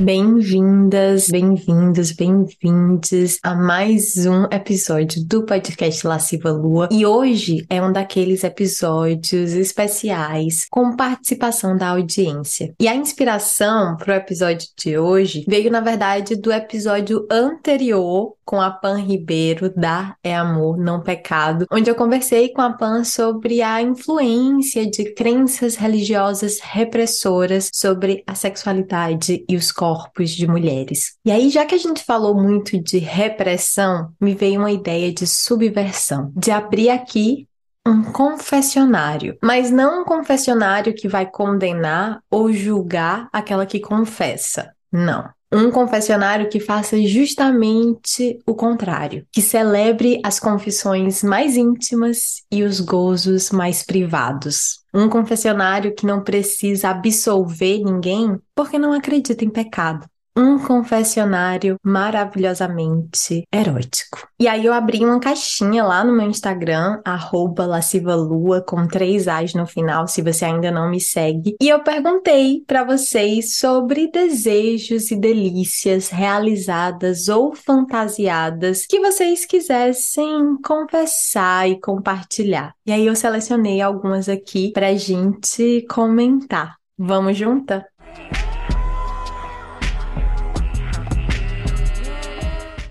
Bem-vindas, bem-vindos, bem-vindes a mais um episódio do podcast Lasciva Lua. E hoje é um daqueles episódios especiais com participação da audiência. E a inspiração para o episódio de hoje veio, na verdade, do episódio anterior com a Pan Ribeiro da É Amor, Não Pecado, onde eu conversei com a Pan sobre a influência de crenças religiosas repressoras sobre a sexualidade e os corpos de mulheres. E aí, já que a gente falou muito de repressão, me veio uma ideia de subversão, de abrir aqui um confessionário, mas não um confessionário que vai condenar ou julgar aquela que confessa. Não um confessionário que faça justamente o contrário, que celebre as confissões mais íntimas e os gozos mais privados. Um confessionário que não precisa absolver ninguém porque não acredita em pecado um confessionário maravilhosamente erótico. E aí eu abri uma caixinha lá no meu Instagram, lascivalua, com três A's no final, se você ainda não me segue. E eu perguntei para vocês sobre desejos e delícias realizadas ou fantasiadas que vocês quisessem confessar e compartilhar. E aí eu selecionei algumas aqui pra gente comentar. Vamos junta?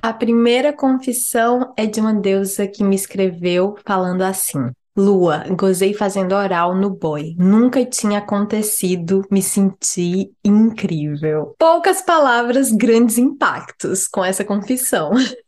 A primeira confissão é de uma deusa que me escreveu falando assim: Lua, gozei fazendo oral no boy. Nunca tinha acontecido, me senti incrível. Poucas palavras, grandes impactos com essa confissão.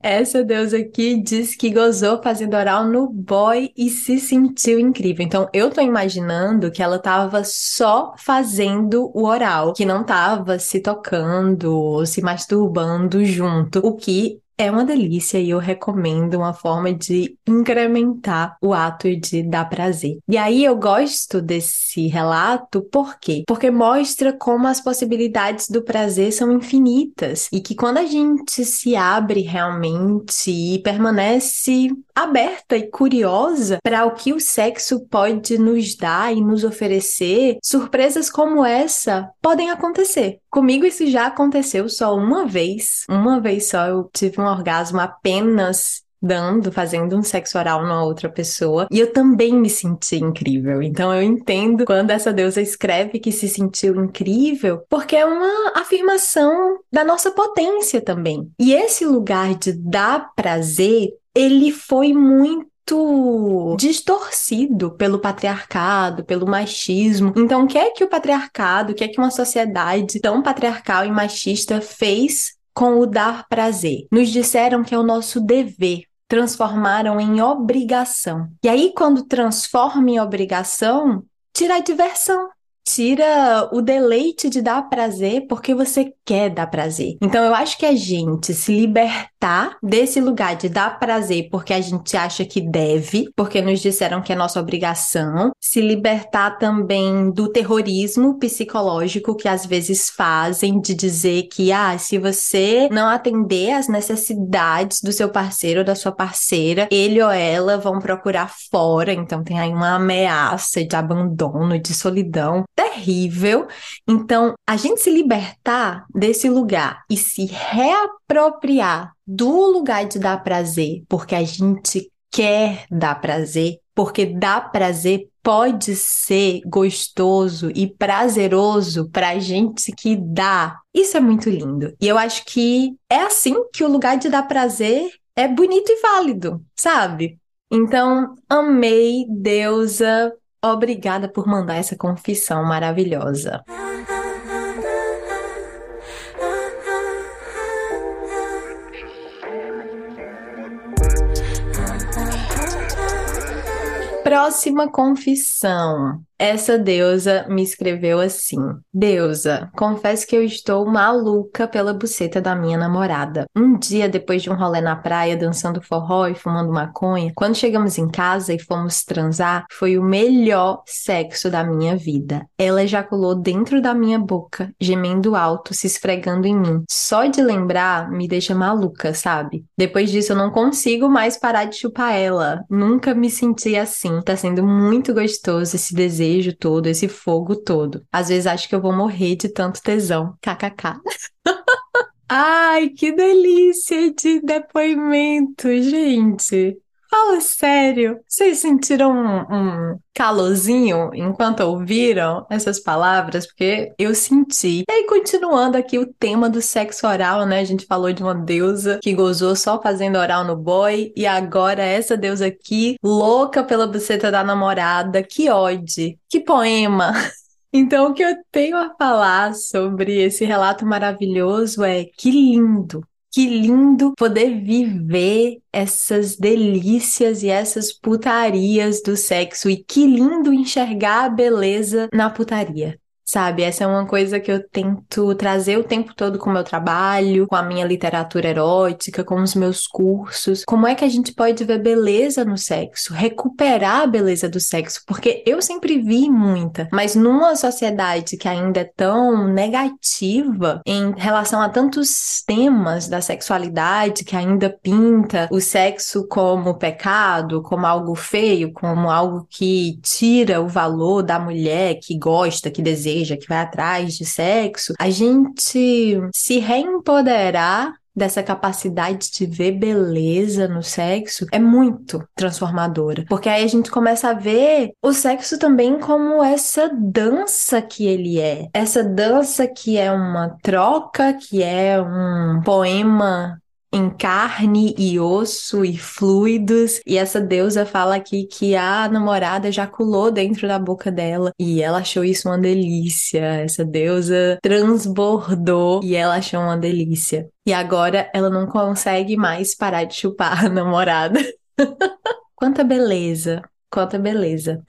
Essa deusa aqui diz que gozou fazendo oral no boy e se sentiu incrível. Então, eu tô imaginando que ela tava só fazendo o oral, que não tava se tocando ou se masturbando junto, o que é uma delícia e eu recomendo uma forma de incrementar o ato de dar prazer. E aí eu gosto desse relato, por quê? Porque mostra como as possibilidades do prazer são infinitas e que quando a gente se abre realmente e permanece aberta e curiosa para o que o sexo pode nos dar e nos oferecer, surpresas como essa podem acontecer. Comigo isso já aconteceu só uma vez. Uma vez só eu tive um orgasmo apenas dando, fazendo um sexo oral numa outra pessoa, e eu também me senti incrível. Então eu entendo quando essa deusa escreve que se sentiu incrível, porque é uma afirmação da nossa potência também. E esse lugar de dar prazer, ele foi muito distorcido pelo patriarcado, pelo machismo. Então, o que é que o patriarcado, o que é que uma sociedade tão patriarcal e machista fez com o dar prazer? Nos disseram que é o nosso dever. Transformaram em obrigação. E aí, quando transforma em obrigação, tira a diversão tira o deleite de dar prazer porque você quer dar prazer. Então eu acho que a gente se libertar desse lugar de dar prazer porque a gente acha que deve, porque nos disseram que é nossa obrigação, se libertar também do terrorismo psicológico que às vezes fazem de dizer que ah, se você não atender às necessidades do seu parceiro ou da sua parceira, ele ou ela vão procurar fora, então tem aí uma ameaça de abandono, de solidão terrível. Então, a gente se libertar desse lugar e se reapropriar do lugar de dar prazer, porque a gente quer dar prazer, porque dar prazer pode ser gostoso e prazeroso para gente que dá. Isso é muito lindo. E eu acho que é assim que o lugar de dar prazer é bonito e válido, sabe? Então, amei, deusa, Obrigada por mandar essa confissão maravilhosa. Próxima confissão. Essa deusa me escreveu assim: Deusa, confesso que eu estou maluca pela buceta da minha namorada. Um dia, depois de um rolê na praia, dançando forró e fumando maconha, quando chegamos em casa e fomos transar, foi o melhor sexo da minha vida. Ela ejaculou dentro da minha boca, gemendo alto, se esfregando em mim. Só de lembrar me deixa maluca, sabe? Depois disso, eu não consigo mais parar de chupar ela. Nunca me senti assim. Tá sendo muito gostoso esse desejo desejo todo, esse fogo todo. Às vezes acho que eu vou morrer de tanto tesão. KKK. Ai, que delícia de depoimento, gente. Fala sério. Vocês sentiram um, um calorzinho enquanto ouviram essas palavras? Porque eu senti. E aí, continuando aqui o tema do sexo oral, né? A gente falou de uma deusa que gozou só fazendo oral no boy, e agora essa deusa aqui, louca pela buceta da namorada. Que ode, que poema. Então, o que eu tenho a falar sobre esse relato maravilhoso é que lindo, que lindo poder viver essas delícias e essas putarias do sexo e que lindo enxergar a beleza na putaria. Sabe, essa é uma coisa que eu tento trazer o tempo todo com o meu trabalho, com a minha literatura erótica, com os meus cursos. Como é que a gente pode ver beleza no sexo, recuperar a beleza do sexo? Porque eu sempre vi muita, mas numa sociedade que ainda é tão negativa em relação a tantos temas da sexualidade, que ainda pinta o sexo como pecado, como algo feio, como algo que tira o valor da mulher que gosta, que deseja deseja, que vai atrás de sexo, a gente se reempoderar dessa capacidade de ver beleza no sexo é muito transformadora. Porque aí a gente começa a ver o sexo também como essa dança que ele é. Essa dança que é uma troca, que é um poema em carne e osso e fluidos. E essa deusa fala aqui que a namorada ejaculou dentro da boca dela e ela achou isso uma delícia. Essa deusa transbordou e ela achou uma delícia. E agora ela não consegue mais parar de chupar a namorada. quanta beleza, quanta beleza.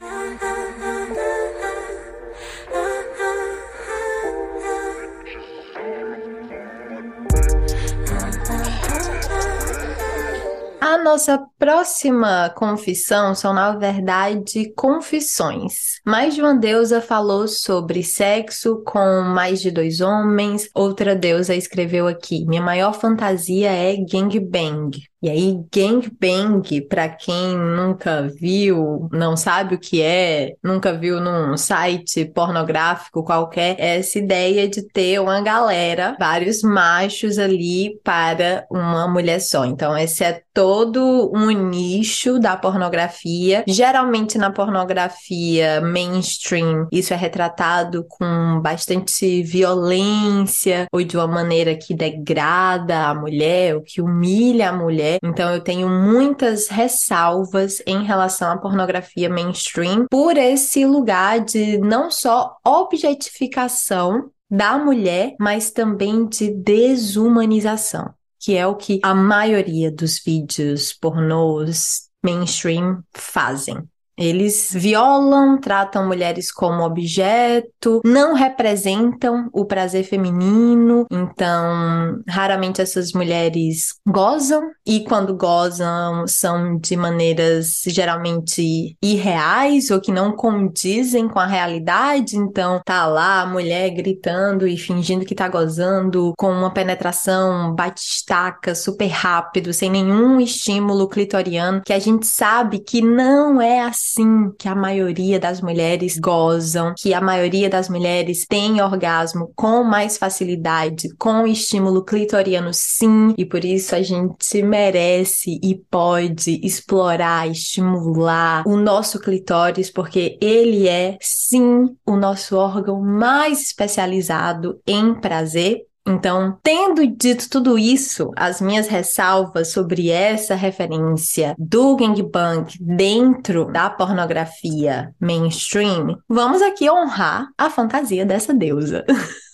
A nossa próxima confissão são, na verdade, confissões. Mais de uma deusa falou sobre sexo com mais de dois homens, outra deusa escreveu aqui: Minha maior fantasia é gangbang. E aí, gangbang, para quem nunca viu, não sabe o que é, nunca viu num site pornográfico qualquer, é essa ideia de ter uma galera, vários machos ali para uma mulher só. Então, esse é todo um nicho da pornografia. Geralmente na pornografia mainstream, isso é retratado com bastante violência ou de uma maneira que degrada a mulher, ou que humilha a mulher. Então eu tenho muitas ressalvas em relação à pornografia mainstream por esse lugar de não só objetificação da mulher, mas também de desumanização, que é o que a maioria dos vídeos pornôs mainstream fazem. Eles violam, tratam mulheres como objeto, não representam o prazer feminino, então raramente essas mulheres gozam. E quando gozam são de maneiras geralmente irreais ou que não condizem com a realidade, então tá lá a mulher gritando e fingindo que tá gozando com uma penetração batistaca super rápido, sem nenhum estímulo clitoriano, que a gente sabe que não é assim sim que a maioria das mulheres gozam, que a maioria das mulheres tem orgasmo com mais facilidade, com estímulo clitoriano sim, e por isso a gente merece e pode explorar, estimular o nosso clitóris, porque ele é sim o nosso órgão mais especializado em prazer Então, tendo dito tudo isso, as minhas ressalvas sobre essa referência do gangbang dentro da pornografia mainstream, vamos aqui honrar a fantasia dessa deusa.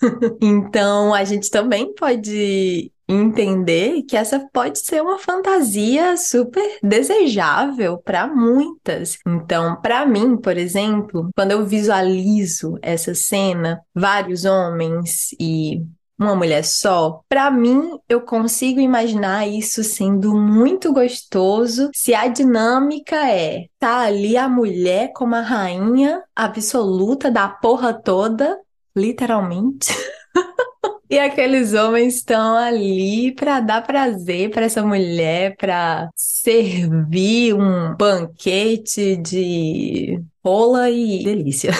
então, a gente também pode entender que essa pode ser uma fantasia super desejável para muitas. Então, para mim, por exemplo, quando eu visualizo essa cena, vários homens e uma mulher só, para mim eu consigo imaginar isso sendo muito gostoso se a dinâmica é tá ali a mulher como a rainha absoluta da porra toda, literalmente. E aqueles homens estão ali para dar prazer para essa mulher, para servir um banquete de rola e delícia.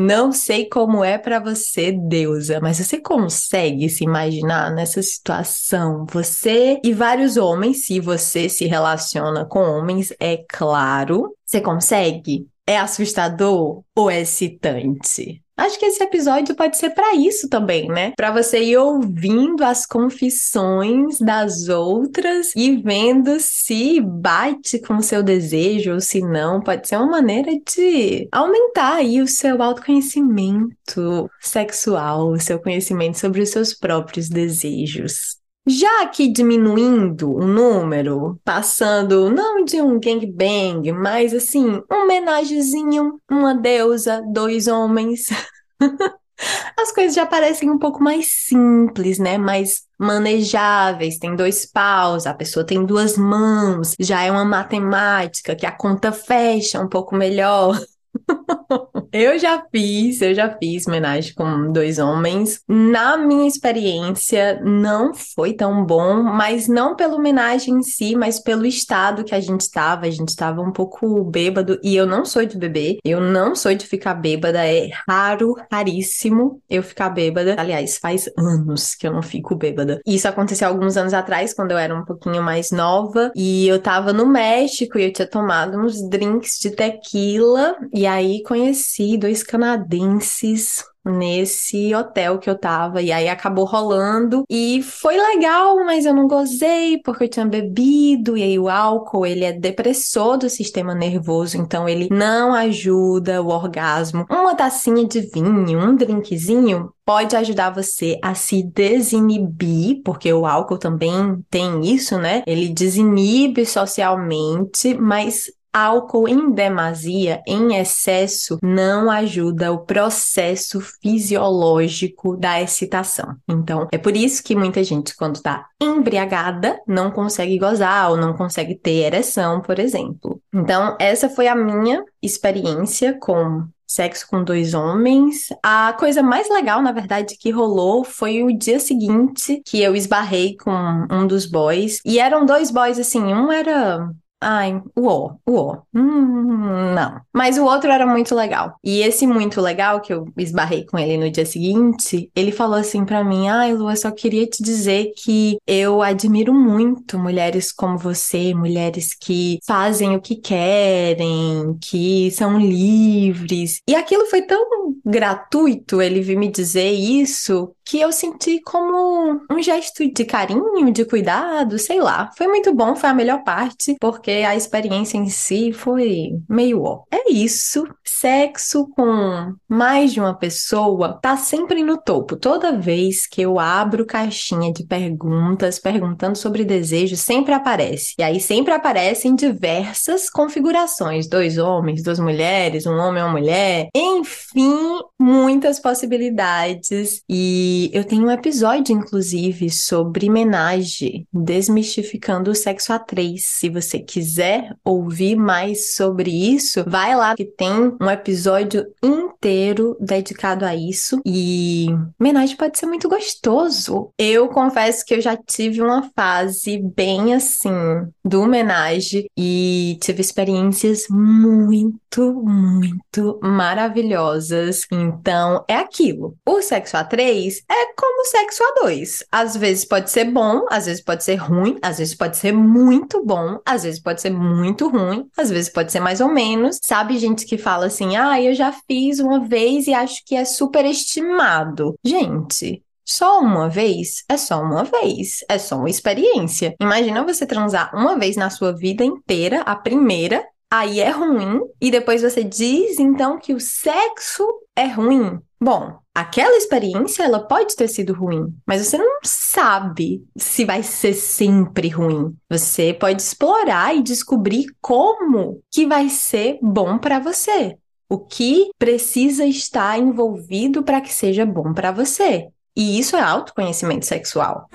Não sei como é para você, deusa, mas você consegue se imaginar nessa situação? Você e vários homens, se você se relaciona com homens, é claro. Você consegue? É assustador ou é excitante? Acho que esse episódio pode ser para isso também, né? Para você ir ouvindo as confissões das outras e vendo se bate com o seu desejo ou se não. Pode ser uma maneira de aumentar aí o seu autoconhecimento sexual, o seu conhecimento sobre os seus próprios desejos. Já que diminuindo o número, passando não de um gangbang, mas assim, um homenagezinho, uma deusa, dois homens. As coisas já parecem um pouco mais simples, né? Mais manejáveis. Tem dois paus, a pessoa tem duas mãos, já é uma matemática que a conta fecha um pouco melhor. eu já fiz, eu já fiz homenagem com dois homens. Na minha experiência, não foi tão bom, mas não pela homenagem em si, mas pelo estado que a gente estava. A gente estava um pouco bêbado e eu não sou de beber, eu não sou de ficar bêbada, é raro, raríssimo eu ficar bêbada. Aliás, faz anos que eu não fico bêbada. Isso aconteceu alguns anos atrás, quando eu era um pouquinho mais nova, e eu tava no México e eu tinha tomado uns drinks de tequila e aí conheci dois canadenses nesse hotel que eu tava. E aí acabou rolando. E foi legal, mas eu não gozei porque eu tinha bebido. E aí o álcool, ele é depressor do sistema nervoso. Então ele não ajuda o orgasmo. Uma tacinha de vinho, um drinkzinho, pode ajudar você a se desinibir, porque o álcool também tem isso, né? Ele desinibe socialmente, mas Álcool em demasia, em excesso, não ajuda o processo fisiológico da excitação. Então, é por isso que muita gente, quando está embriagada, não consegue gozar ou não consegue ter ereção, por exemplo. Então, essa foi a minha experiência com sexo com dois homens. A coisa mais legal, na verdade, que rolou foi o dia seguinte que eu esbarrei com um dos boys. E eram dois boys, assim, um era Ai, uó, uó. Hum, não. Mas o outro era muito legal. E esse muito legal, que eu esbarrei com ele no dia seguinte, ele falou assim para mim: Ai, Lu, eu só queria te dizer que eu admiro muito mulheres como você, mulheres que fazem o que querem, que são livres. E aquilo foi tão gratuito ele vir me dizer isso que eu senti como um gesto de carinho, de cuidado, sei lá. Foi muito bom, foi a melhor parte, porque a experiência em si foi meio ó. É isso. Sexo com mais de uma pessoa tá sempre no topo. Toda vez que eu abro caixinha de perguntas, perguntando sobre desejo, sempre aparece. E aí sempre aparecem diversas configurações: dois homens, duas mulheres, um homem e uma mulher. Enfim, muitas possibilidades. E eu tenho um episódio, inclusive, sobre menage, desmistificando o sexo a três. Se você quiser ouvir mais sobre isso, vai lá que tem um episódio inteiro dedicado a isso. E menage pode ser muito gostoso. Eu confesso que eu já tive uma fase bem assim do menage e tive experiências muito, muito maravilhosas. Então, é aquilo. O sexo a três é como sexo a dois. Às vezes pode ser bom, às vezes pode ser ruim, às vezes pode ser muito bom, às vezes pode ser muito ruim, às vezes pode ser mais ou menos. Sabe, gente que fala assim: ah, eu já fiz uma vez e acho que é superestimado. Gente, Só uma vez é só uma vez, é só uma experiência. Imagina você transar uma vez na sua vida inteira, a primeira, aí é ruim, e depois você diz então que o sexo é ruim. Bom, aquela experiência ela pode ter sido ruim, mas você não sabe se vai ser sempre ruim. Você pode explorar e descobrir como que vai ser bom para você. O que precisa estar envolvido para que seja bom para você. E isso é autoconhecimento sexual.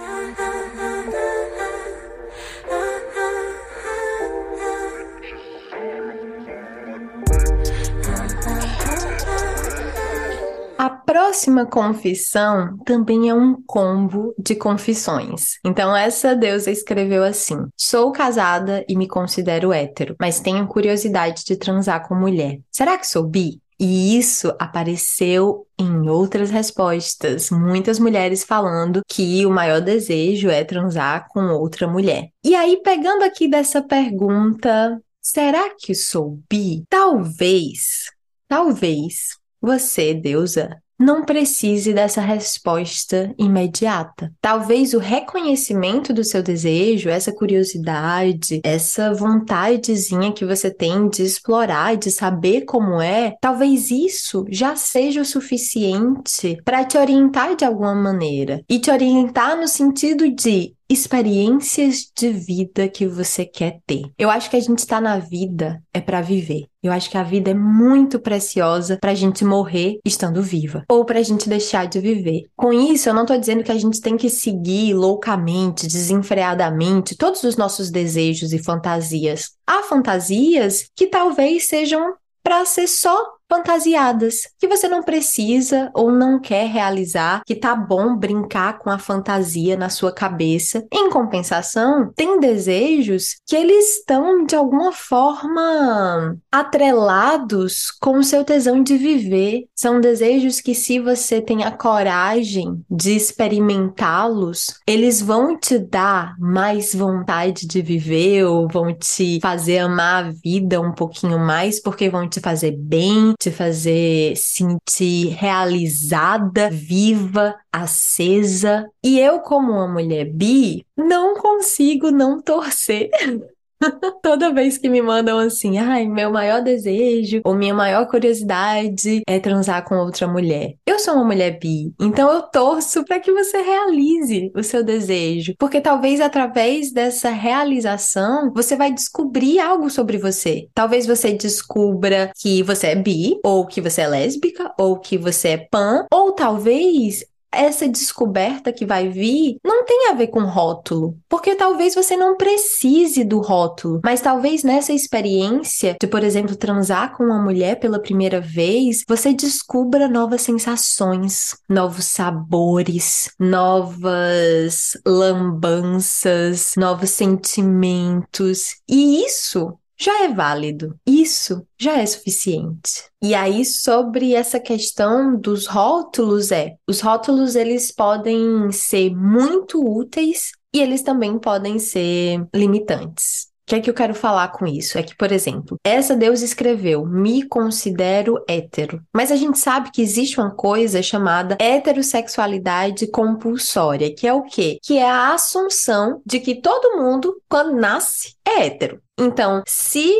Próxima confissão também é um combo de confissões. Então, essa deusa escreveu assim: Sou casada e me considero hétero, mas tenho curiosidade de transar com mulher. Será que sou bi? E isso apareceu em outras respostas, muitas mulheres falando que o maior desejo é transar com outra mulher. E aí, pegando aqui dessa pergunta, será que sou bi? Talvez, talvez você, deusa, não precise dessa resposta imediata. Talvez o reconhecimento do seu desejo, essa curiosidade, essa vontadezinha que você tem de explorar, de saber como é, talvez isso já seja o suficiente para te orientar de alguma maneira. E te orientar no sentido de experiências de vida que você quer ter. Eu acho que a gente está na vida é para viver. Eu acho que a vida é muito preciosa para a gente morrer estando viva ou para a gente deixar de viver. Com isso, eu não estou dizendo que a gente tem que seguir loucamente, desenfreadamente todos os nossos desejos e fantasias. Há fantasias que talvez sejam para ser só fantasiadas, que você não precisa ou não quer realizar, que tá bom brincar com a fantasia na sua cabeça. Em compensação, tem desejos que eles estão de alguma forma atrelados com o seu tesão de viver. São desejos que se você tem a coragem de experimentá-los, eles vão te dar mais vontade de viver ou vão te fazer amar a vida um pouquinho mais porque vão te fazer bem, te fazer sentir realizada, viva, acesa. E eu, como uma mulher bi, não consigo não torcer Toda vez que me mandam assim, ai, meu maior desejo ou minha maior curiosidade é transar com outra mulher. Eu sou uma mulher bi, então eu torço para que você realize o seu desejo, porque talvez através dessa realização você vai descobrir algo sobre você. Talvez você descubra que você é bi, ou que você é lésbica, ou que você é pan, ou talvez essa descoberta que vai vir não tem a ver com rótulo, porque talvez você não precise do rótulo, mas talvez nessa experiência de, por exemplo, transar com uma mulher pela primeira vez, você descubra novas sensações, novos sabores, novas lambanças, novos sentimentos. E isso já é válido. Isso já é suficiente. E aí sobre essa questão dos rótulos é, os rótulos eles podem ser muito úteis e eles também podem ser limitantes. O que é que eu quero falar com isso? É que, por exemplo, essa Deus escreveu: me considero hétero. Mas a gente sabe que existe uma coisa chamada heterossexualidade compulsória, que é o quê? Que é a assunção de que todo mundo, quando nasce, é hétero. Então, se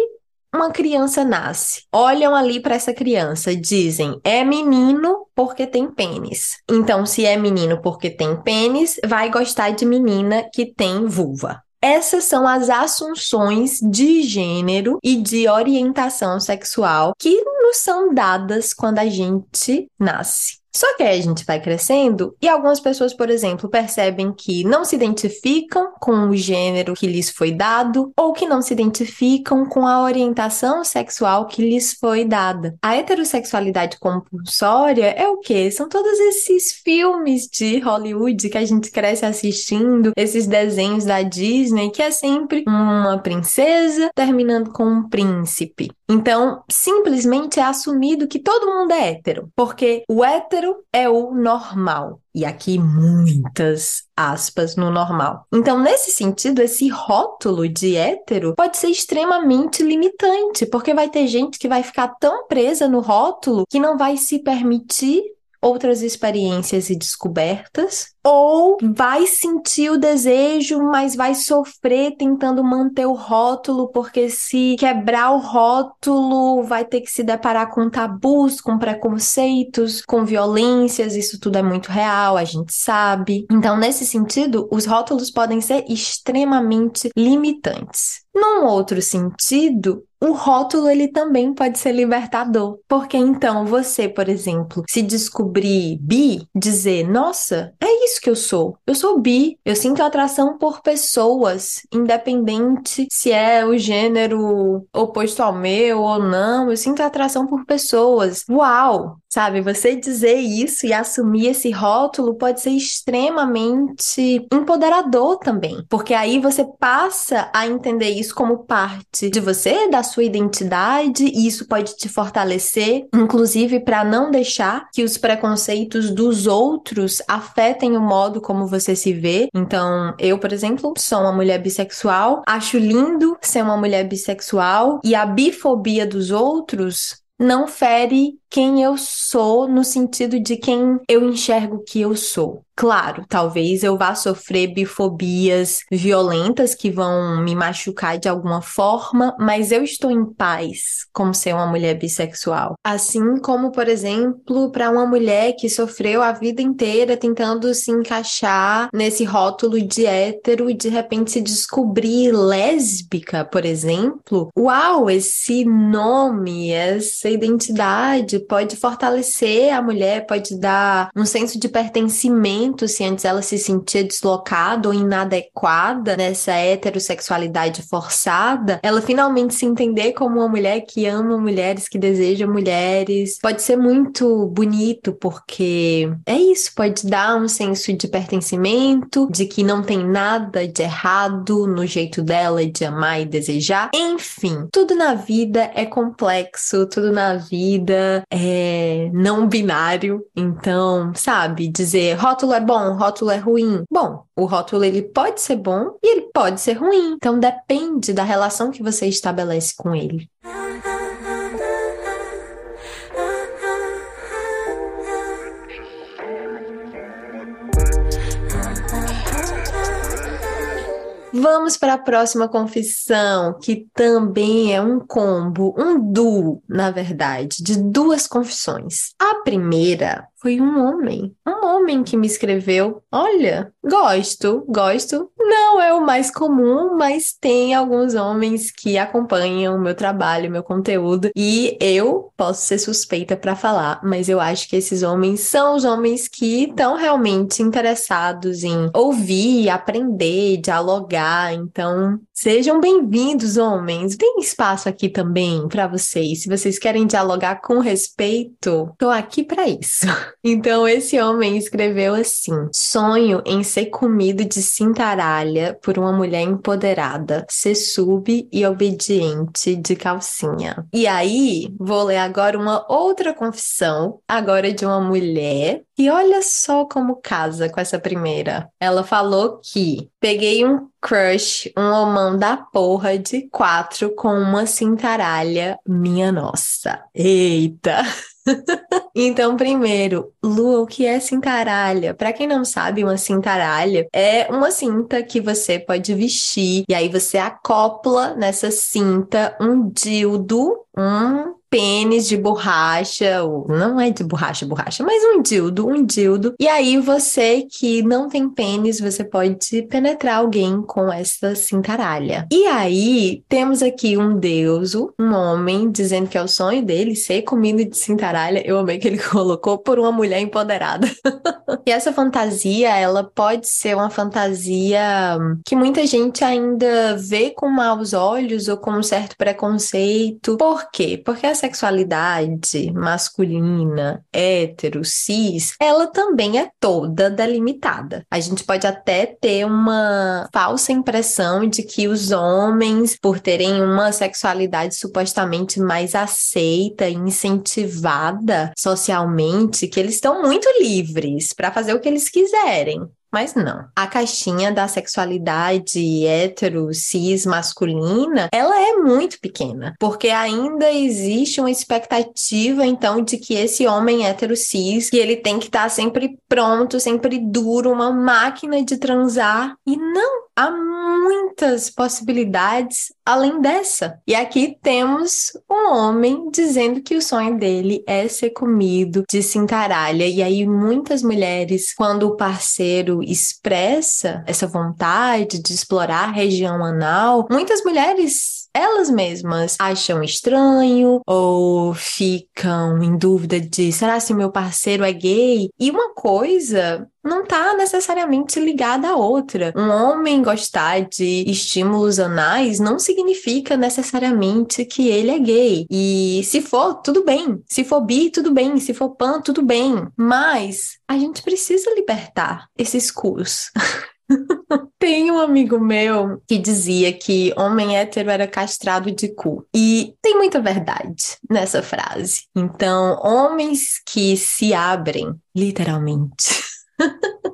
uma criança nasce, olham ali para essa criança, dizem é menino porque tem pênis. Então, se é menino porque tem pênis, vai gostar de menina que tem vulva. Essas são as assunções de gênero e de orientação sexual que nos são dadas quando a gente nasce. Só que aí a gente vai crescendo e algumas pessoas, por exemplo, percebem que não se identificam com o gênero que lhes foi dado ou que não se identificam com a orientação sexual que lhes foi dada. A heterossexualidade compulsória é o quê? São todos esses filmes de Hollywood que a gente cresce assistindo, esses desenhos da Disney, que é sempre uma princesa terminando com um príncipe. Então, simplesmente é assumido que todo mundo é hétero, porque o hétero é o normal. E aqui muitas aspas no normal. Então, nesse sentido, esse rótulo de hétero pode ser extremamente limitante, porque vai ter gente que vai ficar tão presa no rótulo que não vai se permitir outras experiências e descobertas, ou vai sentir o desejo, mas vai sofrer tentando manter o rótulo, porque se quebrar o rótulo, vai ter que se deparar com tabus, com preconceitos, com violências, isso tudo é muito real, a gente sabe. Então, nesse sentido, os rótulos podem ser extremamente limitantes. Num outro sentido, o rótulo ele também pode ser libertador, porque então você, por exemplo, se descobrir bi, dizer, nossa, é isso que eu sou. Eu sou bi, eu sinto atração por pessoas, independente se é o gênero oposto ao meu ou não, eu sinto atração por pessoas. Uau! Sabe, você dizer isso e assumir esse rótulo pode ser extremamente empoderador também, porque aí você passa a entender isso como parte de você, da sua identidade, e isso pode te fortalecer, inclusive para não deixar que os preconceitos dos outros afetem o modo como você se vê. Então, eu, por exemplo, sou uma mulher bissexual, acho lindo ser uma mulher bissexual e a bifobia dos outros não fere quem eu sou no sentido de quem eu enxergo que eu sou. Claro, talvez eu vá sofrer bifobias violentas que vão me machucar de alguma forma, mas eu estou em paz como ser uma mulher bissexual. Assim como, por exemplo, para uma mulher que sofreu a vida inteira tentando se encaixar nesse rótulo de hétero e de repente se descobrir lésbica, por exemplo. Uau, esse nome, essa identidade pode fortalecer a mulher, pode dar um senso de pertencimento se antes ela se sentia deslocada ou inadequada nessa heterossexualidade forçada, ela finalmente se entender como uma mulher que ama mulheres, que deseja mulheres. Pode ser muito bonito porque é isso, pode dar um senso de pertencimento, de que não tem nada de errado no jeito dela de amar e desejar. Enfim, tudo na vida é complexo, tudo na vida é, não binário. Então, sabe, dizer rótulo é bom, rótulo é ruim. Bom, o rótulo ele pode ser bom e ele pode ser ruim. Então depende da relação que você estabelece com ele. Vamos para a próxima confissão, que também é um combo, um duo, na verdade, de duas confissões. A primeira foi um homem. Um homem que me escreveu: Olha, gosto, gosto. Não é o mais comum, mas tem alguns homens que acompanham o meu trabalho, meu conteúdo, e eu posso ser suspeita para falar, mas eu acho que esses homens são os homens que estão realmente interessados em ouvir, aprender, dialogar. Então, sejam bem-vindos, homens. Tem espaço aqui também para vocês. Se vocês querem dialogar com respeito, tô aqui para isso. Então, esse homem escreveu assim: Sonho em ser comido de cintaralha por uma mulher empoderada, ser sub e obediente de calcinha. E aí, vou ler agora uma outra confissão, agora de uma mulher. E olha só como casa com essa primeira. Ela falou que peguei um crush, um homão da porra de quatro com uma cintaralha, minha nossa. Eita! Então, primeiro, Lua, o que é cintaralha? Para quem não sabe, uma cintaralha é uma cinta que você pode vestir e aí você acopla nessa cinta um dildo, um pênis de borracha, ou não é de borracha, borracha, mas um dildo, um dildo. E aí você que não tem pênis, você pode penetrar alguém com essa cintaralha. E aí temos aqui um deuso, um homem, dizendo que é o sonho dele ser comido de cintaralha. Eu amei que ele colocou por uma mulher empoderada. e essa fantasia, ela pode ser uma fantasia que muita gente ainda vê com maus olhos ou com um certo preconceito. Por quê? Porque essa sexualidade masculina, hétero, cis, ela também é toda delimitada. A gente pode até ter uma falsa impressão de que os homens, por terem uma sexualidade supostamente mais aceita e incentivada socialmente, que eles estão muito livres para fazer o que eles quiserem. Mas não. A caixinha da sexualidade hétero, cis, masculina, ela é muito pequena, porque ainda existe uma expectativa, então, de que esse homem hétero, cis, que ele tem que estar sempre pronto, sempre duro, uma máquina de transar. E não, há muitas possibilidades além dessa. E aqui temos um homem dizendo que o sonho dele é ser comido de cintaralha. E aí, muitas mulheres, quando o parceiro expressa essa vontade de explorar a região anal, muitas mulheres elas mesmas acham estranho ou ficam em dúvida de será se meu parceiro é gay? E uma coisa não está necessariamente ligada à outra. Um homem gostar de estímulos anais não significa necessariamente que ele é gay. E se for, tudo bem. Se for bi, tudo bem. Se for pan, tudo bem. Mas a gente precisa libertar esses cus. Tem um amigo meu que dizia que homem hétero era castrado de cu. E tem muita verdade nessa frase. Então, homens que se abrem, literalmente.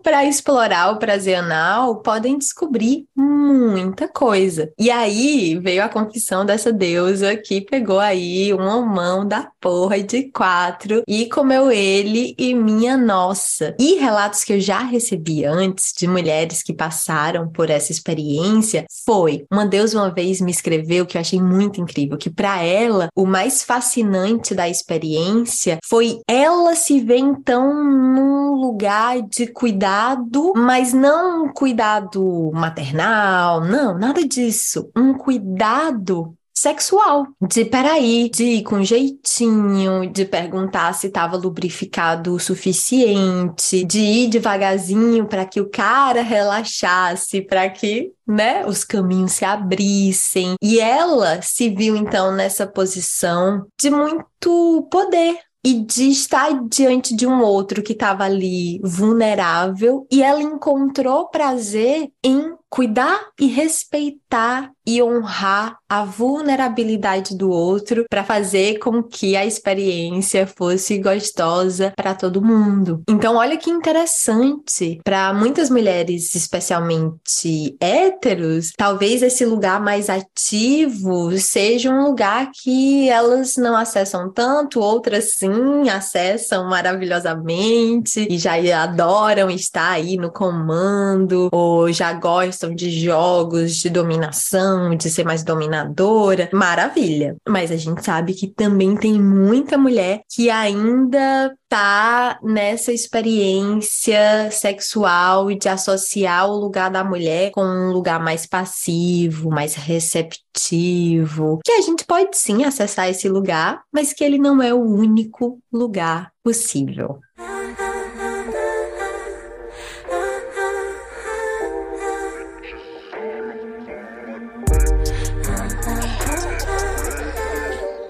para explorar o prazer anal, podem descobrir muita coisa. E aí veio a confissão dessa deusa que pegou aí uma mão da porra de quatro e comeu ele e minha nossa. E relatos que eu já recebi antes de mulheres que passaram por essa experiência foi uma deusa uma vez me escreveu que eu achei muito incrível, que para ela o mais fascinante da experiência foi ela se ver então num lugar de cuidado, mas não um cuidado maternal, não, nada disso. Um cuidado sexual. De peraí, de ir com jeitinho, de perguntar se estava lubrificado o suficiente, de ir devagarzinho para que o cara relaxasse, para que, né, os caminhos se abrissem. E ela se viu então nessa posição de muito poder, e de estar diante de um outro que estava ali vulnerável e ela encontrou prazer em cuidar e respeitar e honrar a vulnerabilidade do outro para fazer com que a experiência fosse gostosa para todo mundo. Então, olha que interessante, para muitas mulheres, especialmente héteros, talvez esse lugar mais ativo seja um lugar que elas não acessam tanto, outras sim acessam maravilhosamente e já adoram estar aí no comando ou já gostam de jogos de dominação, de ser mais dominadora, maravilha. Mas a gente sabe que também tem muita mulher que ainda tá nessa experiência sexual e de associar o lugar da mulher com um lugar mais passivo, mais receptivo, que a gente pode sim acessar esse lugar, mas que ele não é o único lugar possível.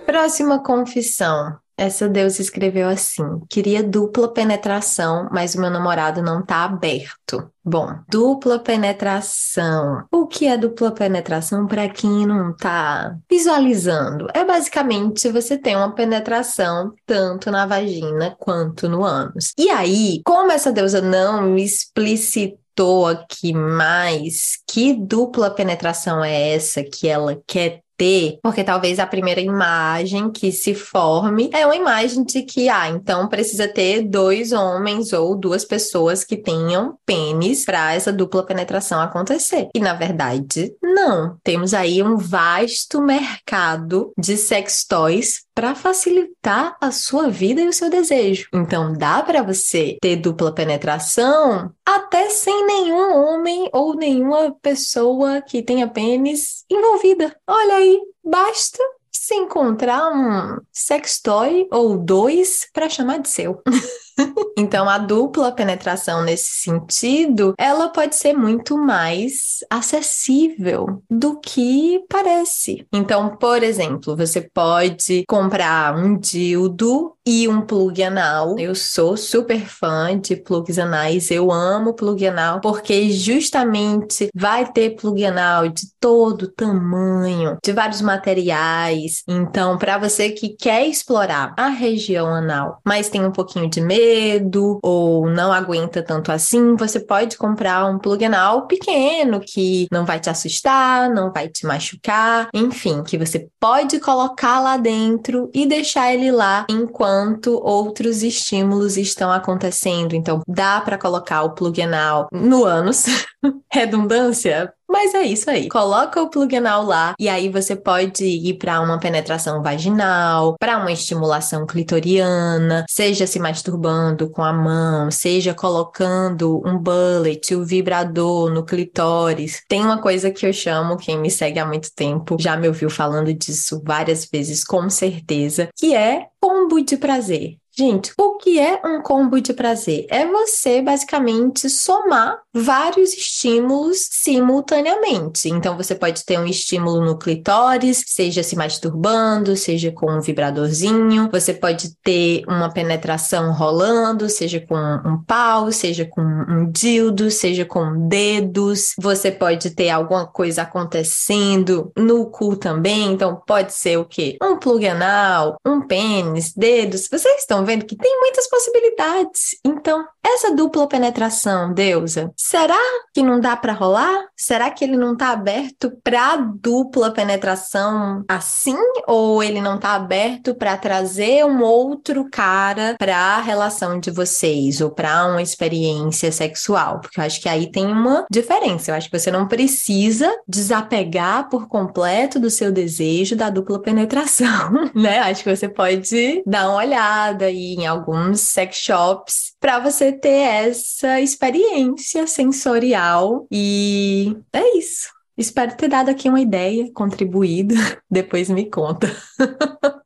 Próxima confissão. Essa deusa escreveu assim: queria dupla penetração, mas o meu namorado não tá aberto. Bom, dupla penetração. O que é dupla penetração para quem não tá visualizando? É basicamente você tem uma penetração tanto na vagina quanto no ânus. E aí, como essa deusa não me explicitou aqui mais que dupla penetração é essa que ela quer ter, porque talvez a primeira imagem que se forme é uma imagem de que, ah, então precisa ter dois homens ou duas pessoas que tenham pênis para essa dupla penetração acontecer. E na verdade, não. Temos aí um vasto mercado de sex toys para facilitar a sua vida e o seu desejo. Então dá para você ter dupla penetração até sem nenhum homem ou nenhuma pessoa que tenha pênis envolvida. Olha aí, basta se encontrar um sextoy ou dois para chamar de seu. então, a dupla penetração nesse sentido, ela pode ser muito mais acessível do que parece. Então, por exemplo, você pode comprar um dildo e um plug anal. Eu sou super fã de plugs anais, eu amo plug anal porque justamente vai ter plug anal de todo tamanho, de vários materiais. Então, para você que quer explorar a região anal, mas tem um pouquinho de medo ou não aguenta tanto assim, você pode comprar um plug anal pequeno que não vai te assustar, não vai te machucar, enfim, que você pode colocar lá dentro e deixar ele lá enquanto outros estímulos estão acontecendo. Então, dá para colocar o plug anal no ânus, redundância, mas é isso aí. Coloca o plug anal lá e aí você pode ir para uma penetração vaginal, para uma estimulação clitoriana, seja se masturbando com a mão, seja colocando um bullet, o vibrador no clitóris. Tem uma coisa que eu chamo, quem me segue há muito tempo já me ouviu falando disso várias vezes, com certeza, que é combo de prazer. Gente, o que é um combo de prazer? É você basicamente somar vários estímulos simultaneamente. Então, você pode ter um estímulo no clitóris, seja se masturbando, seja com um vibradorzinho. Você pode ter uma penetração rolando, seja com um pau, seja com um dildo, seja com dedos. Você pode ter alguma coisa acontecendo no cu também. Então, pode ser o quê? Um plug anal, um pênis, dedos. Vocês estão vendo que tem muitas possibilidades. Então, essa dupla penetração, deusa, será que não dá para rolar? Será que ele não tá aberto para dupla penetração assim ou ele não tá aberto para trazer um outro cara para a relação de vocês ou para uma experiência sexual? Porque eu acho que aí tem uma diferença. Eu acho que você não precisa desapegar por completo do seu desejo da dupla penetração, né? Acho que você pode dar uma olhada aí em alguns sex shops para você ter essa experiência sensorial e é isso. Espero ter dado aqui uma ideia, contribuído. Depois me conta.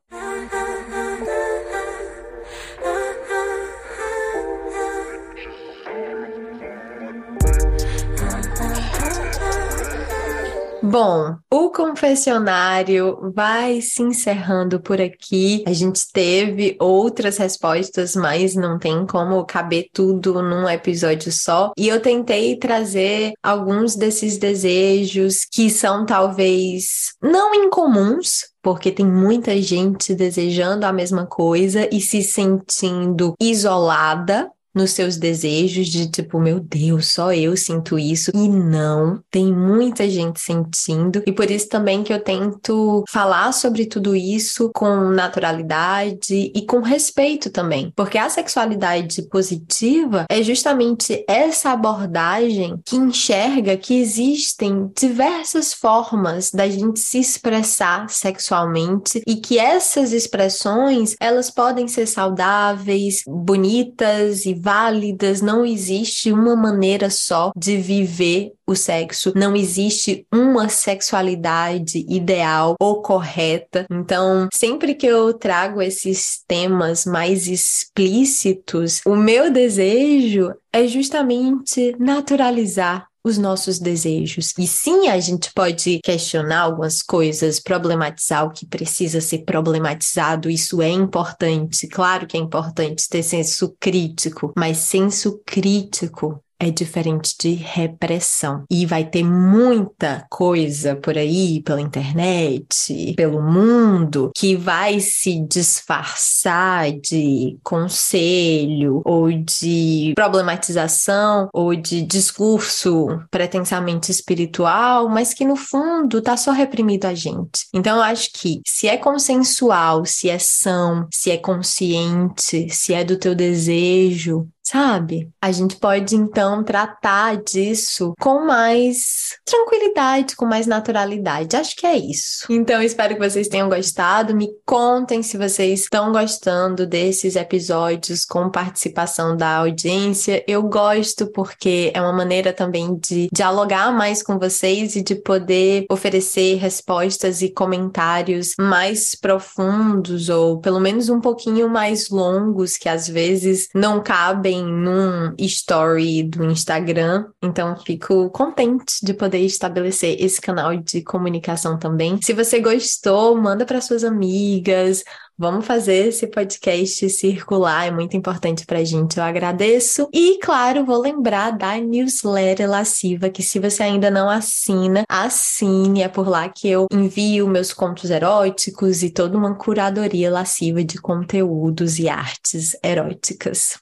Bom, o confessionário vai se encerrando por aqui. A gente teve outras respostas, mas não tem como caber tudo num episódio só. E eu tentei trazer alguns desses desejos que são talvez não incomuns, porque tem muita gente desejando a mesma coisa e se sentindo isolada nos seus desejos de tipo, meu Deus, só eu sinto isso. E não, tem muita gente sentindo. E por isso também que eu tento falar sobre tudo isso com naturalidade e com respeito também. Porque a sexualidade positiva é justamente essa abordagem que enxerga que existem diversas formas da gente se expressar sexualmente e que essas expressões, elas podem ser saudáveis, bonitas e válidas, não existe uma maneira só de viver o sexo, não existe uma sexualidade ideal ou correta. Então, sempre que eu trago esses temas mais explícitos, o meu desejo é justamente naturalizar os nossos desejos. E sim, a gente pode questionar algumas coisas, problematizar o que precisa ser problematizado, isso é importante. Claro que é importante ter senso crítico, mas senso crítico é diferente de repressão. E vai ter muita coisa por aí, pela internet, pelo mundo, que vai se disfarçar de conselho ou de problematização ou de discurso pretensamente espiritual, mas que no fundo tá só reprimido a gente. Então eu acho que se é consensual, se é são, se é consciente, se é do teu desejo, sabe? A gente pode então tratar disso com mais tranquilidade, com mais naturalidade. Acho que é isso. Então, espero que vocês tenham gostado. Me contem se vocês estão gostando desses episódios com participação da audiência. Eu gosto porque é uma maneira também de dialogar mais com vocês e de poder oferecer respostas e comentários mais profundos ou pelo menos um pouquinho mais longos que às vezes não cabem num story do Instagram, então fico contente de poder estabelecer esse canal de comunicação também. Se você gostou, manda para suas amigas, Vamos fazer esse podcast circular, é muito importante pra gente, eu agradeço. E, claro, vou lembrar da newsletter lasciva, que se você ainda não assina, assine, é por lá que eu envio meus contos eróticos e toda uma curadoria lasciva de conteúdos e artes eróticas.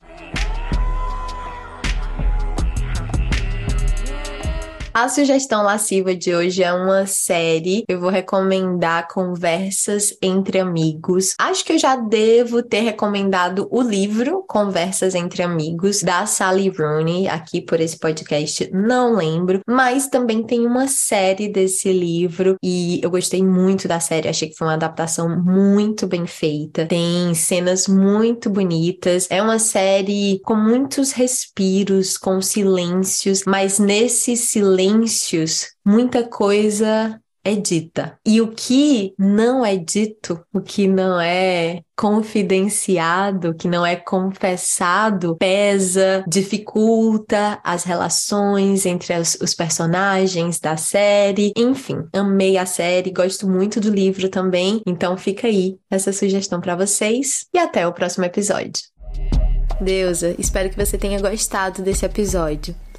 A sugestão lasciva de hoje é uma série. Eu vou recomendar Conversas entre Amigos. Acho que eu já devo ter recomendado o livro Conversas entre Amigos, da Sally Rooney, aqui por esse podcast, não lembro. Mas também tem uma série desse livro e eu gostei muito da série. Achei que foi uma adaptação muito bem feita. Tem cenas muito bonitas. É uma série com muitos respiros, com silêncios, mas nesse silêncio silêncios, muita coisa é dita. E o que não é dito, o que não é confidenciado, que não é confessado, pesa, dificulta as relações entre os, os personagens da série. Enfim, amei a série, gosto muito do livro também. Então fica aí essa sugestão para vocês e até o próximo episódio. Deusa, espero que você tenha gostado desse episódio.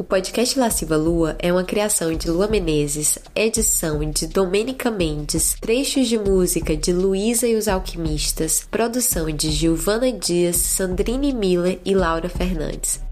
O podcast Lasciva Lua é uma criação de Lua Menezes, edição de Domênica Mendes, trechos de música de Luísa e os Alquimistas, produção de Giovana Dias, Sandrine Miller e Laura Fernandes.